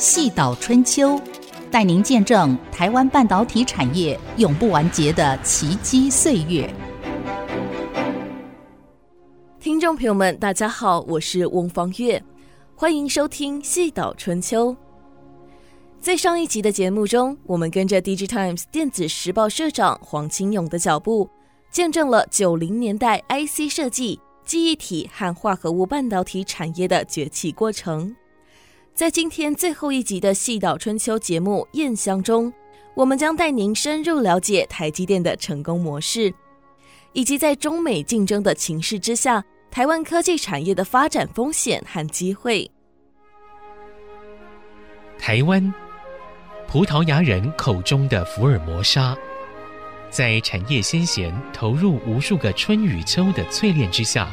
细岛春秋，带您见证台湾半导体产业永不完结的奇迹岁月。听众朋友们，大家好，我是翁方月，欢迎收听细岛春秋。在上一集的节目中，我们跟着 DigiTimes 电子时报社长黄清勇的脚步，见证了九零年代 IC 设计、记忆体和化合物半导体产业的崛起过程。在今天最后一集的《细岛春秋》节目《燕香》中，我们将带您深入了解台积电的成功模式，以及在中美竞争的情势之下，台湾科技产业的发展风险和机会。台湾，葡萄牙人口中的福尔摩沙，在产业先贤投入无数个春与秋的淬炼之下，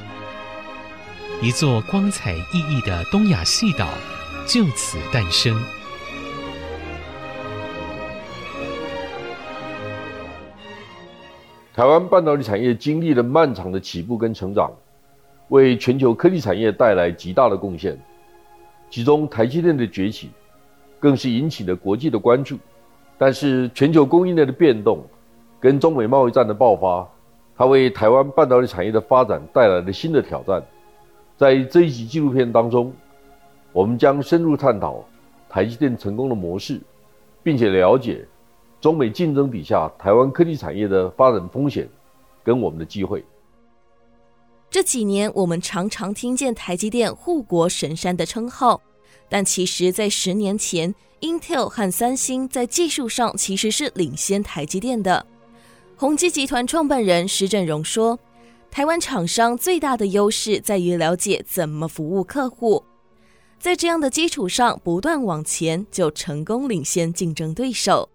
一座光彩熠熠的东亚细岛。就此诞生。台湾半导体产业经历了漫长的起步跟成长，为全球科技产业带来极大的贡献。其中，台积电的崛起更是引起了国际的关注。但是，全球供应链的变动跟中美贸易战的爆发，它为台湾半导体产业的发展带来了新的挑战。在这一集纪录片当中，我们将深入探讨台积电成功的模式，并且了解中美竞争底下台湾科技产业的发展风险跟我们的机会。这几年，我们常常听见台积电护国神山的称号，但其实，在十年前，Intel 和三星在技术上其实是领先台积电的。宏基集团创办人施振荣说：“台湾厂商最大的优势在于了解怎么服务客户。”在这样的基础上不断往前，就成功领先竞争对手。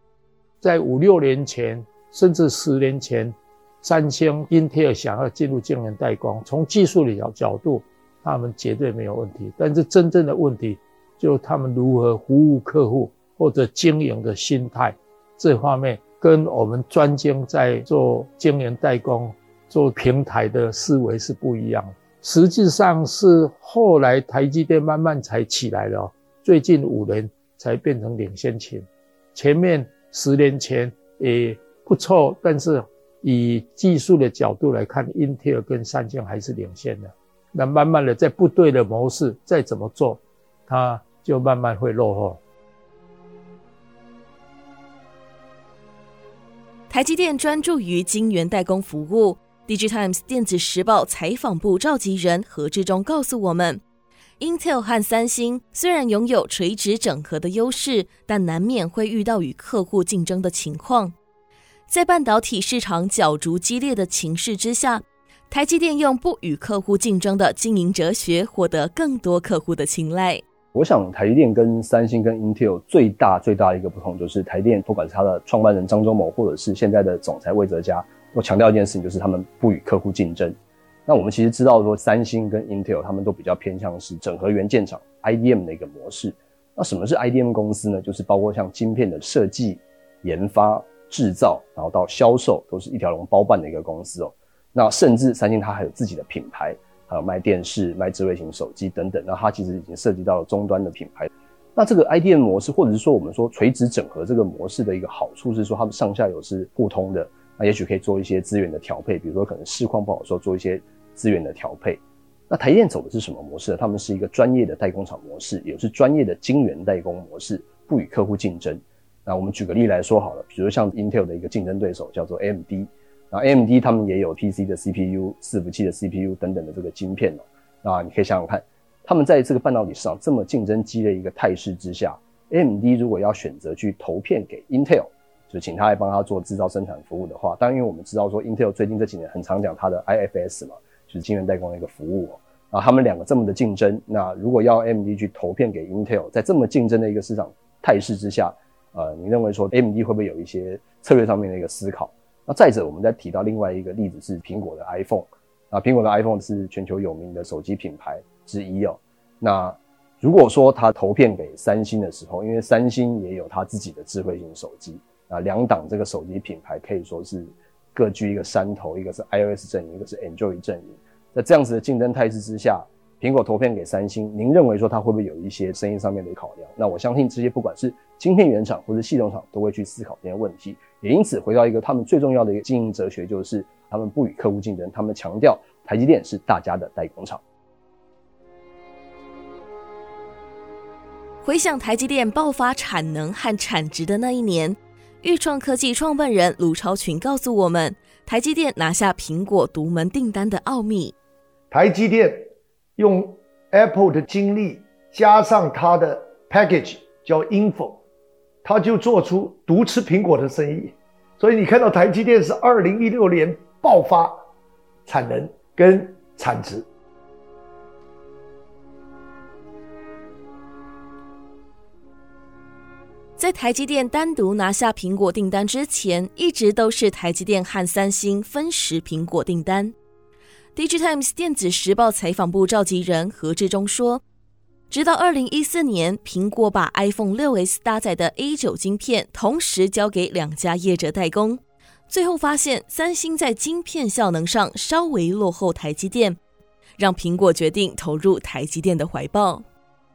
在五六年前，甚至十年前，三星、英特尔想要进入晶圆代工，从技术的角角度，他们绝对没有问题。但是真正的问题，就他们如何服务客户或者经营的心态，这方面跟我们专精在做晶圆代工、做平台的思维是不一样的。实际上是后来台积电慢慢才起来了，最近五年才变成领先前。前面十年前也不错，但是以技术的角度来看，Intel 跟三星还是领先的。那慢慢的在不对的模式再怎么做，它就慢慢会落后。台积电专注于晶圆代工服务。DigiTimes 电子时报采访部召集人何志忠告诉我们，Intel 和三星虽然拥有垂直整合的优势，但难免会遇到与客户竞争的情况。在半导体市场角逐激烈的情势之下，台积电用不与客户竞争的经营哲学，获得更多客户的青睐。我想，台积电跟三星跟 Intel 最大最大的一个不同，就是台积电不管是它的创办人张忠谋，或者是现在的总裁魏哲家。我强调一件事情，就是他们不与客户竞争。那我们其实知道说，三星跟 Intel 他们都比较偏向是整合元件厂 IDM 的一个模式。那什么是 IDM 公司呢？就是包括像晶片的设计、研发、制造，然后到销售，都是一条龙包办的一个公司哦。那甚至三星它还有自己的品牌，还有卖电视、卖智慧型手机等等。那它其实已经涉及到了终端的品牌。那这个 IDM 模式，或者是说我们说垂直整合这个模式的一个好处是说，它们上下游是互通的。那也许可以做一些资源的调配，比如说可能市况不好的时候做一些资源的调配。那台积电走的是什么模式？他们是一个专业的代工厂模式，也是专业的晶圆代工模式，不与客户竞争。那我们举个例来说好了，比如像 Intel 的一个竞争对手叫做 AMD，那 AMD 他们也有 PC 的 CPU、伺服器的 CPU 等等的这个晶片哦。那你可以想想看，他们在这个半导体市场这么竞争激烈一个态势之下，AMD 如果要选择去投片给 Intel。就请他来帮他做制造生产服务的话，当然，因为我们知道说，Intel 最近这几年很常讲它的 IFS 嘛，就是晶圆代工的一个服务哦。啊，他们两个这么的竞争，那如果要 MD 去投片给 Intel，在这么竞争的一个市场态势之下，呃，你认为说 MD 会不会有一些策略上面的一个思考？那再者，我们再提到另外一个例子是苹果的 iPhone，啊，苹果的 iPhone 是全球有名的手机品牌之一哦。那如果说他投片给三星的时候，因为三星也有他自己的智慧型手机。啊，两档这个手机品牌可以说是各居一个山头，一个是 iOS 阵营，一个是 Android 阵营。在这样子的竞争态势之下苹果投片给三星，您认为说它会不会有一些生意上面的考量？那我相信这些不管是晶片原厂或者系统厂都会去思考这些问题。也因此回到一个他们最重要的一个经营哲学，就是他们不与客户竞争，他们强调台积电是大家的代工厂。回想台积电爆发产能和产值的那一年，钰创科技创办人卢超群告诉我们，台积电拿下苹果独门订单的奥秘。台积电用 Apple 的精力加上它的 package 叫 Info，它就做出独吃苹果的生意。所以你看到台积电是二零一六年爆发产能跟产值。在台积电单独拿下苹果订单之前，一直都是台积电和三星分食苹果订单。DigiTimes 电子时报采访部召集人何志忠说，直到二零一四年，苹果把 iPhone 6s 搭载的 A 九晶片同时交给两家业者代工，最后发现三星在晶片效能上稍微落后台积电，让苹果决定投入台积电的怀抱。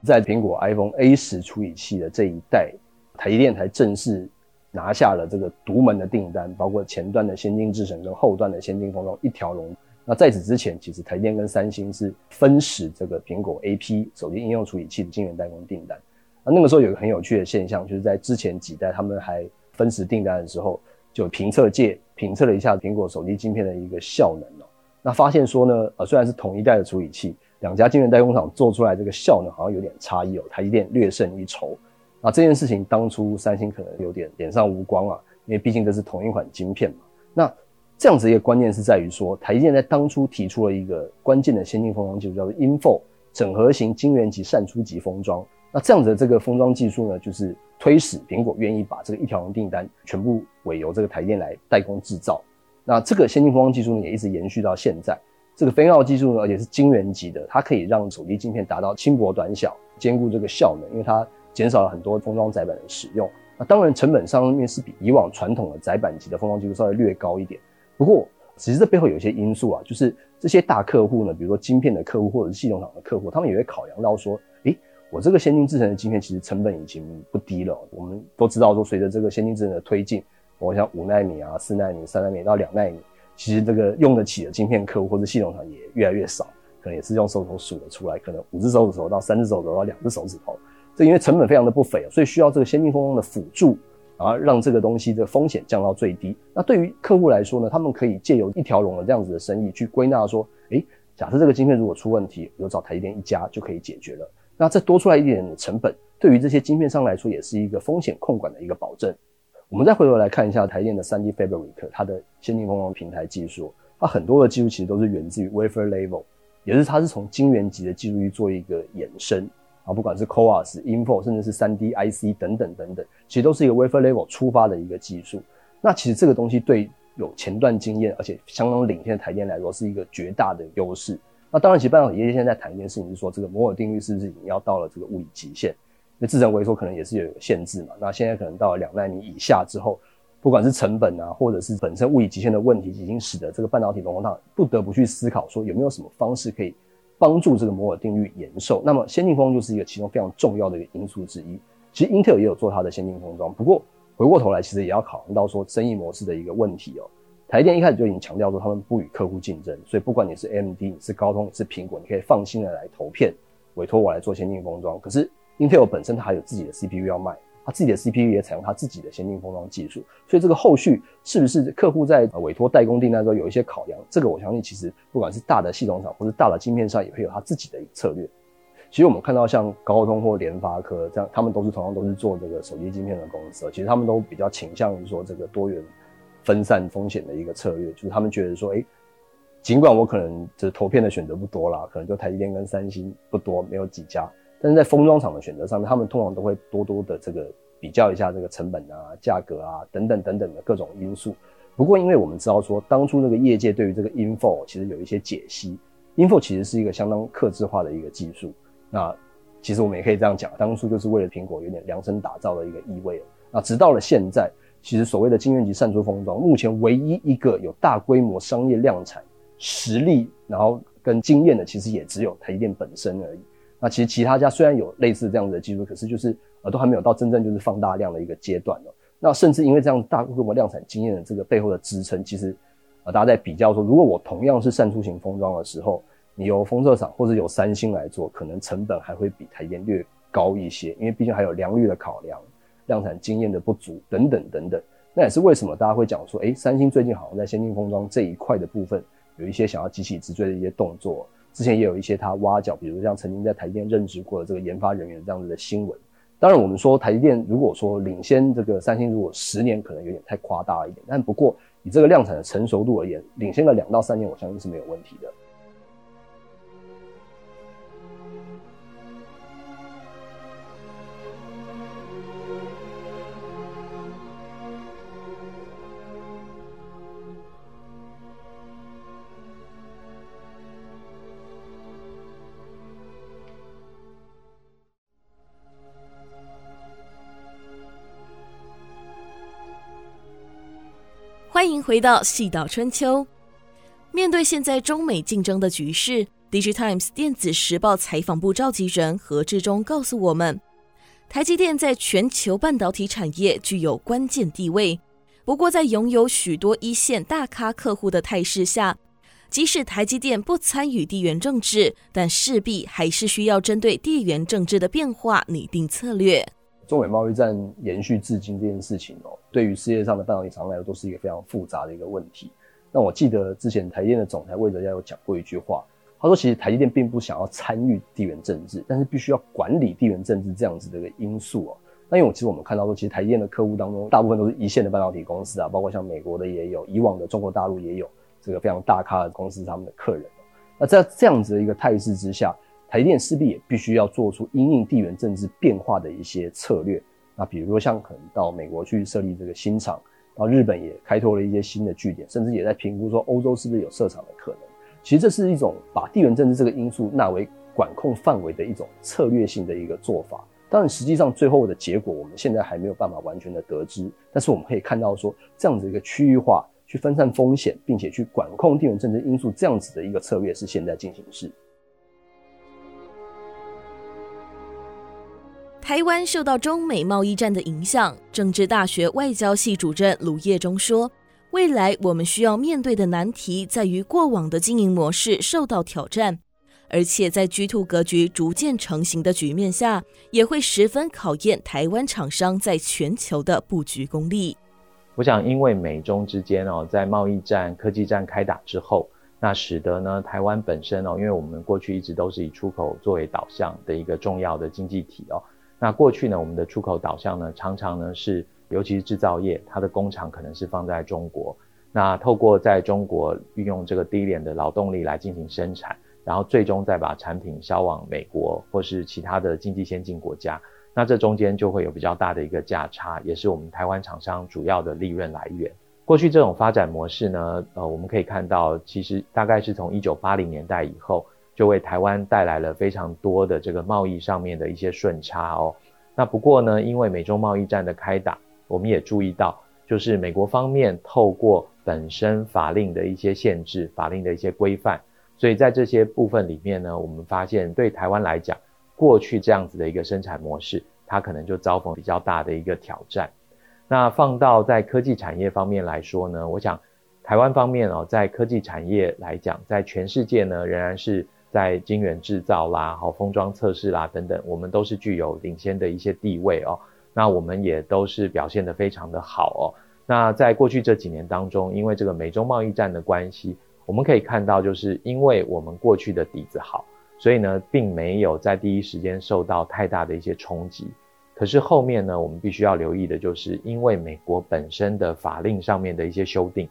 在苹果 iPhone A 十处理器的这一代。台积电才正式拿下了这个独门的订单，包括前端的先进制程跟后端的先进封装一条龙。那在此之前，其实台积电跟三星是分食这个苹果 AP 手机应用处理器的晶圆代工订单。那那个时候有一个很有趣的现象，就是在之前几代他们还分食订单的时候，就评测界评测了一下苹果手机晶片的一个效能哦。那发现说呢，呃，虽然是同一代的处理器，两家晶圆代工厂做出来这个效能好像有点差异哦，台积电略胜一筹。啊，这件事情当初三星可能有点脸上无光啊，因为毕竟这是同一款晶片嘛。那这样子一个关键是在于说，台积电在当初提出了一个关键的先进封装技术，叫做 InFO 整合型晶圆级扇出级封装。那这样子的这个封装技术呢，就是推使苹果愿意把这个一条龙订单全部委由这个台积电来代工制造。那这个先进封装技术呢，也一直延续到现在。这个 Fan-out 技术呢，而且是晶圆级的，它可以让手机晶片达到轻薄短小，兼顾这个效能，因为它。减少了很多封装载板的使用，那当然成本上面是比以往传统的载板级的封装技术稍微略高一点。不过，其实这背后有一些因素啊，就是这些大客户呢，比如说晶片的客户或者是系统厂的客户，他们也会考量到说，诶，我这个先进制程的晶片其实成本已经不低了。我们都知道说，随着这个先进制程的推进，我想五纳米啊、四纳米、三纳米到两纳米，其实这个用得起的晶片客户或者系统厂也越来越少，可能也是用手指头数得出来，可能五只手指头到三只手指头到两只手指头。这因为成本非常的不菲，所以需要这个先进封装的辅助，啊，让这个东西的风险降到最低。那对于客户来说呢，他们可以借由一条龙的这样子的生意去归纳说，诶，假设这个晶片如果出问题，有找台积电一家就可以解决了。那这多出来一点的成本，对于这些晶片商来说，也是一个风险控管的一个保证。我们再回头来看一下台积电的 3D Fabric，它的先进封装平台技术，它很多的技术其实都是源自于 Wafer Level，也是它是从晶圆级的技术去做一个延伸。啊，不管是 CoWoS、InFO，甚至是 3D IC 等等等等，其实都是一个 Wafer Level 出发的一个技术。那其实这个东西对有前段经验而且相当领先的台电来说，是一个绝大的优势。那当然，其实半导体业界现在谈一件事情，是说这个摩尔定律是不是已经要到了这个物理极限？那制程微缩可能也是有一个限制嘛。那现在可能到了两奈米以下之后，不管是成本啊，或者是本身物理极限的问题，已经使得这个半导体龙头厂不得不去思考说有没有什么方式可以。帮助这个摩尔定律延寿，那么先进封装就是一个其中非常重要的一个因素之一。其实 Intel 也有做它的先进封装，不过回过头来，其实也要考虑到说生意模式的一个问题哦。台电一开始就已经强调说他们不与客户竞争，所以不管你是 AMD、你是高通、你是苹果，你可以放心的来投片，委托我来做先进封装。可是 Intel 本身它还有自己的 CPU 要卖。他自己的 CPU 也采用他自己的先进封装技术，所以这个后续是不是客户在委托代工订单的时候有一些考量？这个我相信，其实不管是大的系统厂或是大的晶片商，也会有他自己的一个策略。其实我们看到像高通或联发科这样，他们都是同样都是做这个手机晶片的公司，其实他们都比较倾向于说这个多元分散风险的一个策略，就是他们觉得说，诶，尽管我可能这投片的选择不多啦，可能就台积电跟三星不多，没有几家。但是在封装厂的选择上面，他们通常都会多多的这个比较一下这个成本啊、价格啊等等等等的各种因素。不过，因为我们知道说，当初这个业界对于这个 InFO 其实有一些解析，InFO 其实是一个相当克制化的一个技术。那其实我们也可以这样讲，当初就是为了苹果有点量身打造的一个意味。那直到了现在，其实所谓的晶圆级扇出封装，目前唯一一个有大规模商业量产实力，然后。跟经验的，其实也只有台积电本身而已。那其实其他家虽然有类似这样子的技术，可是就是呃都还没有到真正就是放大量的一个阶段了。那甚至因为这样大规模量产经验的这个背后的支撑，其实呃大家在比较说，如果我同样是扇出型封装的时候，你由封测厂或者由三星来做，可能成本还会比台积电略高一些，因为毕竟还有良率的考量、量产经验的不足等等等等。那也是为什么大家会讲说，诶，三星最近好像在先进封装这一块的部分有一些想要急起直追的一些动作。之前也有一些他挖角，比如像曾经在台积电任职过的这个研发人员这样子的新闻。当然，我们说台积电如果说领先这个三星，如果十年可能有点太夸大了一点，但不过以这个量产的成熟度而言，领先了两到三年，我相信是没有问题的。回到《细岛春秋》。面对现在中美竞争的局势，Digitimes 电子时报采访部召集人何志忠告诉我们，台积电在全球半导体产业具有关键地位。不过，在拥有许多一线大咖客户的态势下，即使台积电不参与地缘政治，但势必还是需要针对地缘政治的变化拟定策略。中美贸易战延续至今这件事情哦，对于世界上的半导体厂来说都是一个非常复杂的一个问题。那我记得之前台积电的总裁魏哲家有讲过一句话，他说其实台积电并不想要参与地缘政治，但是必须要管理地缘政治这样子的一个因素哦。那因为其实我们看到说，其实台积电的客户当中大部分都是一线的半导体公司啊，包括像美国的也有，以往的中国大陆也有这个非常大咖的公司他们的客人。那在这样子的一个态势之下，台电势必也必须要做出因应地缘政治变化的一些策略。那比如说像可能到美国去设立这个新厂，到日本也开拓了一些新的据点，甚至也在评估说欧洲是不是有设厂的可能。其实这是一种把地缘政治这个因素纳为管控范围的一种策略性的一个做法。当然，实际上最后的结果我们现在还没有办法完全的得知。但是我们可以看到说，这样子一个区域化去分散风险，并且去管控地缘政治因素这样子的一个策略是现在进行式。台湾受到中美贸易战的影响，政治大学外交系主任卢业中说：“未来我们需要面对的难题在于过往的经营模式受到挑战，而且在 G2 格局逐渐成型的局面下，也会十分考验台湾厂商在全球的布局功力。”我想，因为美中之间哦，在贸易战、科技战开打之后，那使得呢，台湾本身哦，因为我们过去一直都是以出口作为导向的一个重要的经济体哦。那过去呢，我们的出口导向呢，常常呢是，尤其是制造业，它的工厂可能是放在中国。那透过在中国运用这个低廉的劳动力来进行生产，然后最终再把产品销往美国或是其他的经济先进国家。那这中间就会有比较大的一个价差，也是我们台湾厂商主要的利润来源。过去这种发展模式呢，呃，我们可以看到，其实大概是从一九八零年代以后。就为台湾带来了非常多的这个贸易上面的一些顺差哦。那不过呢，因为美中贸易战的开打，我们也注意到，就是美国方面透过本身法令的一些限制、法令的一些规范，所以在这些部分里面呢，我们发现对台湾来讲，过去这样子的一个生产模式，它可能就遭逢比较大的一个挑战。那放到在科技产业方面来说呢，我想台湾方面哦，在科技产业来讲，在全世界呢，仍然是。在晶圆制造啦、好封装测试啦等等，我们都是具有领先的一些地位哦。那我们也都是表现得非常的好哦。那在过去这几年当中，因为这个美中贸易战的关系，我们可以看到，就是因为我们过去的底子好，所以呢，并没有在第一时间受到太大的一些冲击。可是后面呢，我们必须要留意的就是，因为美国本身的法令上面的一些修订，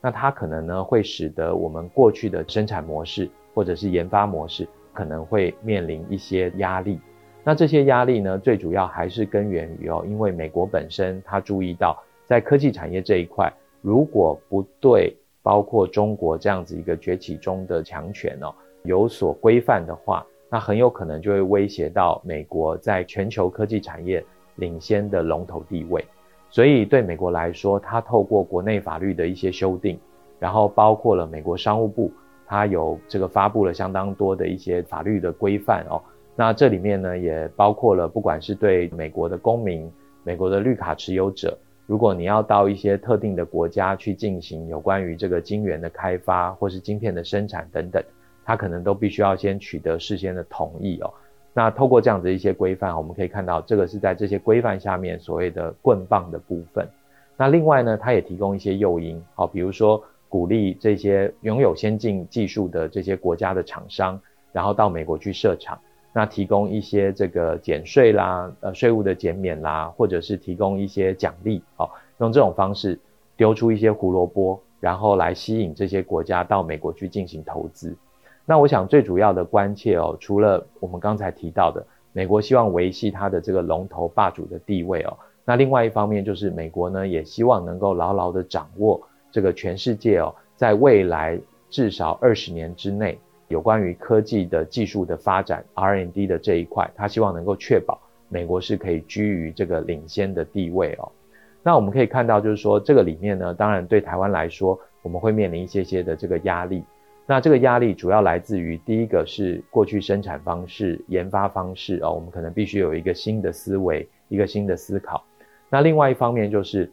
那它可能呢会使得我们过去的生产模式。或者是研发模式可能会面临一些压力，那这些压力呢，最主要还是根源于哦，因为美国本身它注意到，在科技产业这一块，如果不对包括中国这样子一个崛起中的强权哦有所规范的话，那很有可能就会威胁到美国在全球科技产业领先的龙头地位。所以对美国来说，它透过国内法律的一些修订，然后包括了美国商务部。它有这个发布了相当多的一些法律的规范哦。那这里面呢，也包括了不管是对美国的公民、美国的绿卡持有者，如果你要到一些特定的国家去进行有关于这个晶圆的开发或是晶片的生产等等，它可能都必须要先取得事先的同意哦。那透过这样子一些规范，我们可以看到这个是在这些规范下面所谓的棍棒的部分。那另外呢，它也提供一些诱因，好，比如说鼓励这些拥有先进技术的这些国家的厂商，然后到美国去设厂。那提供一些这个减税啦，呃，税务的减免啦，或者是提供一些奖励，哦，用这种方式丢出一些胡萝卜，然后来吸引这些国家到美国去进行投资。那我想最主要的关切哦，除了我们刚才提到的，美国希望维系它的这个龙头霸主的地位哦，那另外一方面就是美国呢也希望能够牢牢的掌握这个全世界哦，在未来至少二十年之内。有关于科技的技术的发展，R&D 的这一块，他希望能够确保美国是可以居于这个领先的地位哦。那我们可以看到，就是说这个里面呢，当然对台湾来说，我们会面临一些些的这个压力。那这个压力主要来自于第一个是过去生产方式、研发方式哦，我们可能必须有一个新的思维、一个新的思考。那另外一方面就是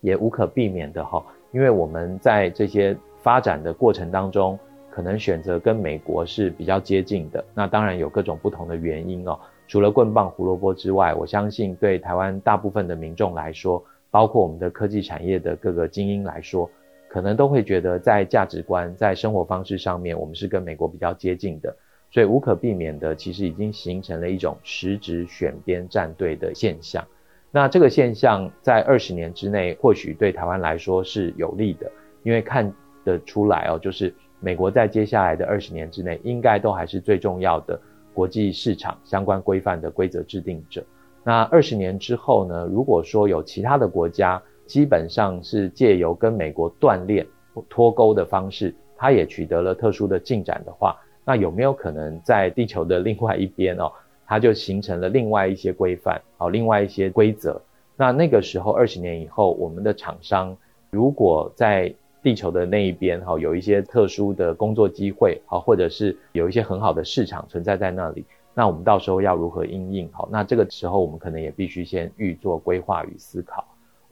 也无可避免的哈，因为我们在这些发展的过程当中。可能选择跟美国是比较接近的，那当然有各种不同的原因哦。除了棍棒胡萝卜之外，我相信对台湾大部分的民众来说，包括我们的科技产业的各个精英来说，可能都会觉得在价值观、在生活方式上面，我们是跟美国比较接近的，所以无可避免的，其实已经形成了一种实质选边站队的现象。那这个现象在二十年之内，或许对台湾来说是有利的，因为看得出来哦，就是。美国在接下来的二十年之内，应该都还是最重要的国际市场相关规范的规则制定者。那二十年之后呢？如果说有其他的国家，基本上是借由跟美国断链、脱钩的方式，它也取得了特殊的进展的话，那有没有可能在地球的另外一边哦，它就形成了另外一些规范，哦，另外一些规则？那那个时候二十年以后，我们的厂商如果在地球的那一边，哈，有一些特殊的工作机会，好，或者是有一些很好的市场存在在那里，那我们到时候要如何应应？好，那这个时候我们可能也必须先预做规划与思考。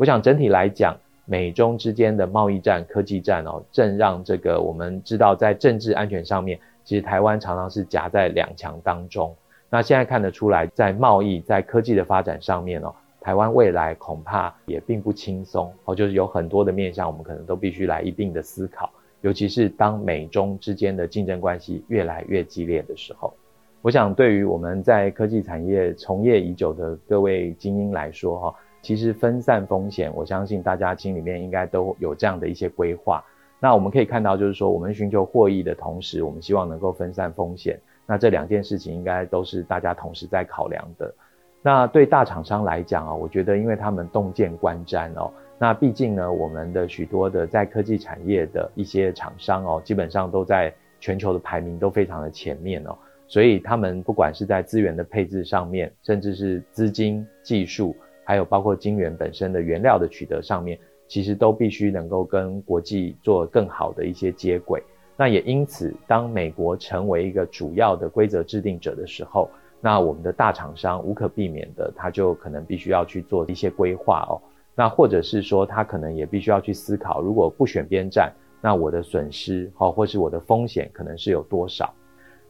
我想整体来讲，美中之间的贸易战、科技战哦，正让这个我们知道，在政治安全上面，其实台湾常常是夹在两强当中。那现在看得出来，在贸易、在科技的发展上面哦。台湾未来恐怕也并不轻松哦，就是有很多的面向，我们可能都必须来一并的思考。尤其是当美中之间的竞争关系越来越激烈的时候，我想对于我们在科技产业从业已久的各位精英来说，哈，其实分散风险，我相信大家心里面应该都有这样的一些规划。那我们可以看到，就是说我们寻求获益的同时，我们希望能够分散风险。那这两件事情应该都是大家同时在考量的。那对大厂商来讲啊，我觉得因为他们洞见观瞻哦，那毕竟呢，我们的许多的在科技产业的一些厂商哦，基本上都在全球的排名都非常的前面哦，所以他们不管是在资源的配置上面，甚至是资金、技术，还有包括晶圆本身的原料的取得上面，其实都必须能够跟国际做更好的一些接轨。那也因此，当美国成为一个主要的规则制定者的时候，那我们的大厂商无可避免的，他就可能必须要去做一些规划哦。那或者是说，他可能也必须要去思考，如果不选边站，那我的损失哦，或是我的风险可能是有多少？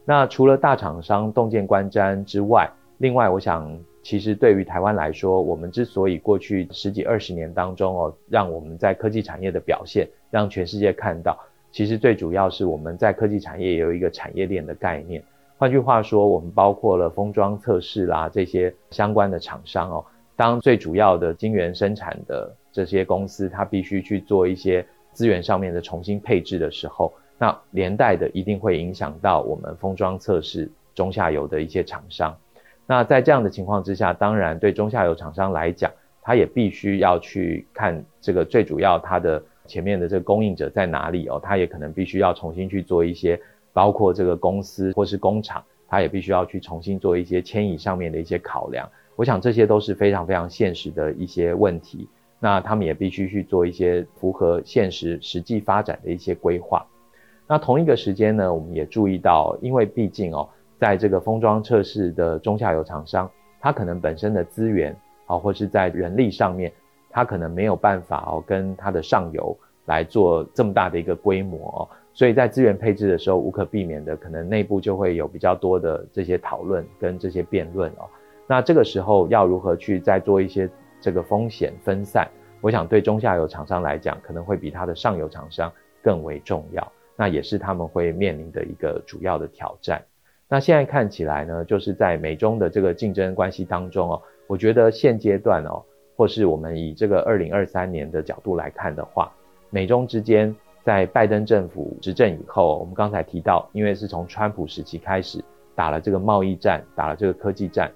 那除了大厂商洞见观瞻之外，另外我想，其实对于台湾来说，我们之所以过去十几二十年当中哦，让我们在科技产业的表现，让全世界看到，其实最主要是我们在科技产业也有一个产业链的概念。换句话说，我们包括了封装测试啦，这些相关的厂商哦。当最主要的晶圆生产的这些公司，它必须去做一些资源上面的重新配置的时候，那连带的一定会影响到我们封装测试中下游的一些厂商。那在这样的情况之下，当然对中下游厂商来讲，他也必须要去看这个最主要它的前面的这个供应者在哪里哦，他也可能必须要重新去做一些。包括这个公司或是工厂，它也必须要去重新做一些迁移上面的一些考量。我想这些都是非常非常现实的一些问题。那他们也必须去做一些符合现实实际发展的一些规划。那同一个时间呢，我们也注意到，因为毕竟哦，在这个封装测试的中下游厂商，它可能本身的资源啊，或是在人力上面，它可能没有办法哦，跟它的上游来做这么大的一个规模哦，所以在资源配置的时候，无可避免的，可能内部就会有比较多的这些讨论跟这些辩论哦。那这个时候要如何去再做一些这个风险分散？我想对中下游厂商来讲，可能会比它的上游厂商更为重要。那也是他们会面临的一个主要的挑战。那现在看起来呢，就是在美中的这个竞争关系当中哦，我觉得现阶段哦，或是我们以这个二零二三年的角度来看的话，美中之间在拜登政府执政以后，我们刚才提到，因为是从川普时期开始打了这个贸易战，打了这个科技战。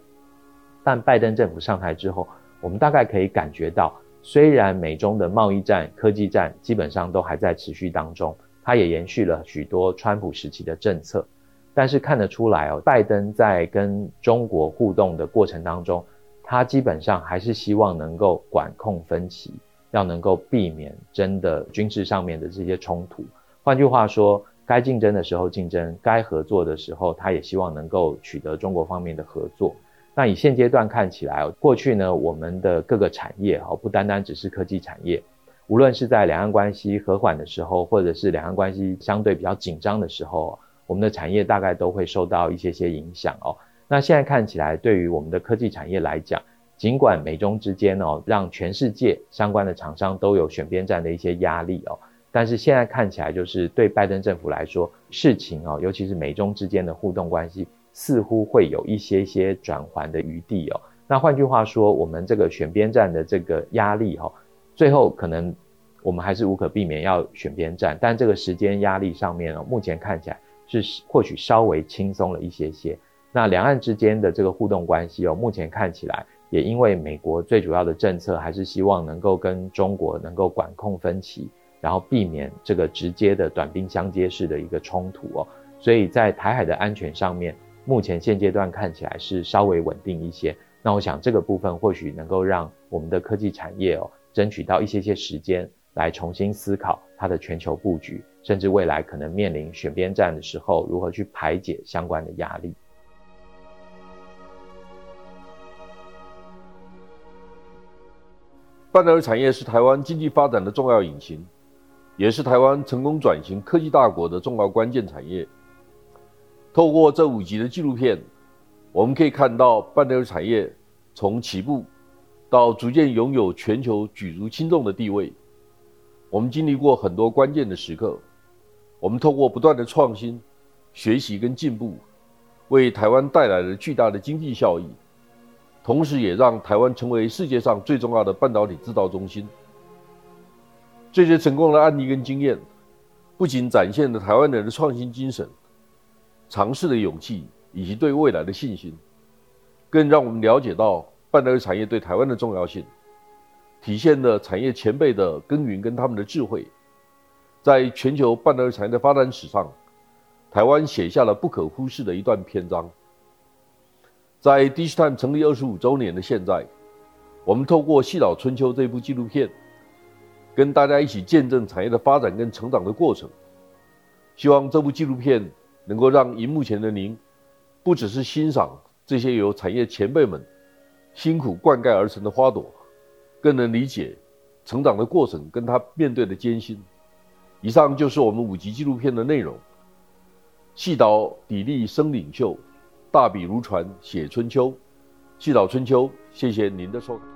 但拜登政府上台之后，我们大概可以感觉到，虽然美中的贸易战、科技战基本上都还在持续当中，它也延续了许多川普时期的政策，但是看得出来哦，拜登在跟中国互动的过程当中，他基本上还是希望能够管控分歧，要能够避免真的军事上面的这些冲突。换句话说，该竞争的时候竞争，该合作的时候，他也希望能够取得中国方面的合作。那以现阶段看起来，过去呢，我们的各个产业哈，不单单只是科技产业，无论是在两岸关系和缓的时候，或者是两岸关系相对比较紧张的时候，我们的产业大概都会受到一些些影响哦。那现在看起来，对于我们的科技产业来讲，尽管美中之间哦，让全世界相关的厂商都有选边站的一些压力哦，但是现在看起来，就是对拜登政府来说，事情哦，尤其是美中之间的互动关系。似乎会有一些些转圜的余地哦。那换句话说，我们这个选边站的这个压力哈，最后可能我们还是无可避免要选边站，但这个时间压力上面哦，目前看起来是或许稍微轻松了一些些。那两岸之间的这个互动关系哦，目前看起来也因为美国最主要的政策还是希望能够跟中国能够管控分歧，然后避免这个直接的短兵相接式的一个冲突哦，所以在台海的安全上面。目前现阶段看起来是稍微稳定一些，那我想这个部分或许能够让我们的科技产业哦，争取到一些些时间来重新思考它的全球布局，甚至未来可能面临选边站的时候，如何去排解相关的压力。半导体产业是台湾经济发展的重要引擎，也是台湾成功转型科技大国的重要关键产业。透过这五集的纪录片，我们可以看到半导体产业从起步到逐渐拥有全球举足轻重的地位。我们经历过很多关键的时刻，我们透过不断的创新、学习跟进步，为台湾带来了巨大的经济效益，同时也让台湾成为世界上最重要的半导体制造中心。这些成功的案例跟经验，不仅展现了台湾人的创新精神。尝试的勇气以及对未来的信心，更让我们了解到半导体产业对台湾的重要性，体现了产业前辈的耕耘跟他们的智慧，在全球半导体产业的发展史上，台湾写下了不可忽视的一段篇章。在 DigiTime 成立二十五周年的现在，我们透过《细岛春秋》这部纪录片，跟大家一起见证产业的发展跟成长的过程。希望这部纪录片。能够让荧幕前的您，不只是欣赏这些由产业前辈们辛苦灌溉而成的花朵，更能理解成长的过程跟他面对的艰辛。以上就是我们五集纪录片的内容。细岛砥砺生领袖，大笔如椽写春秋。细岛春秋，谢谢您的收看。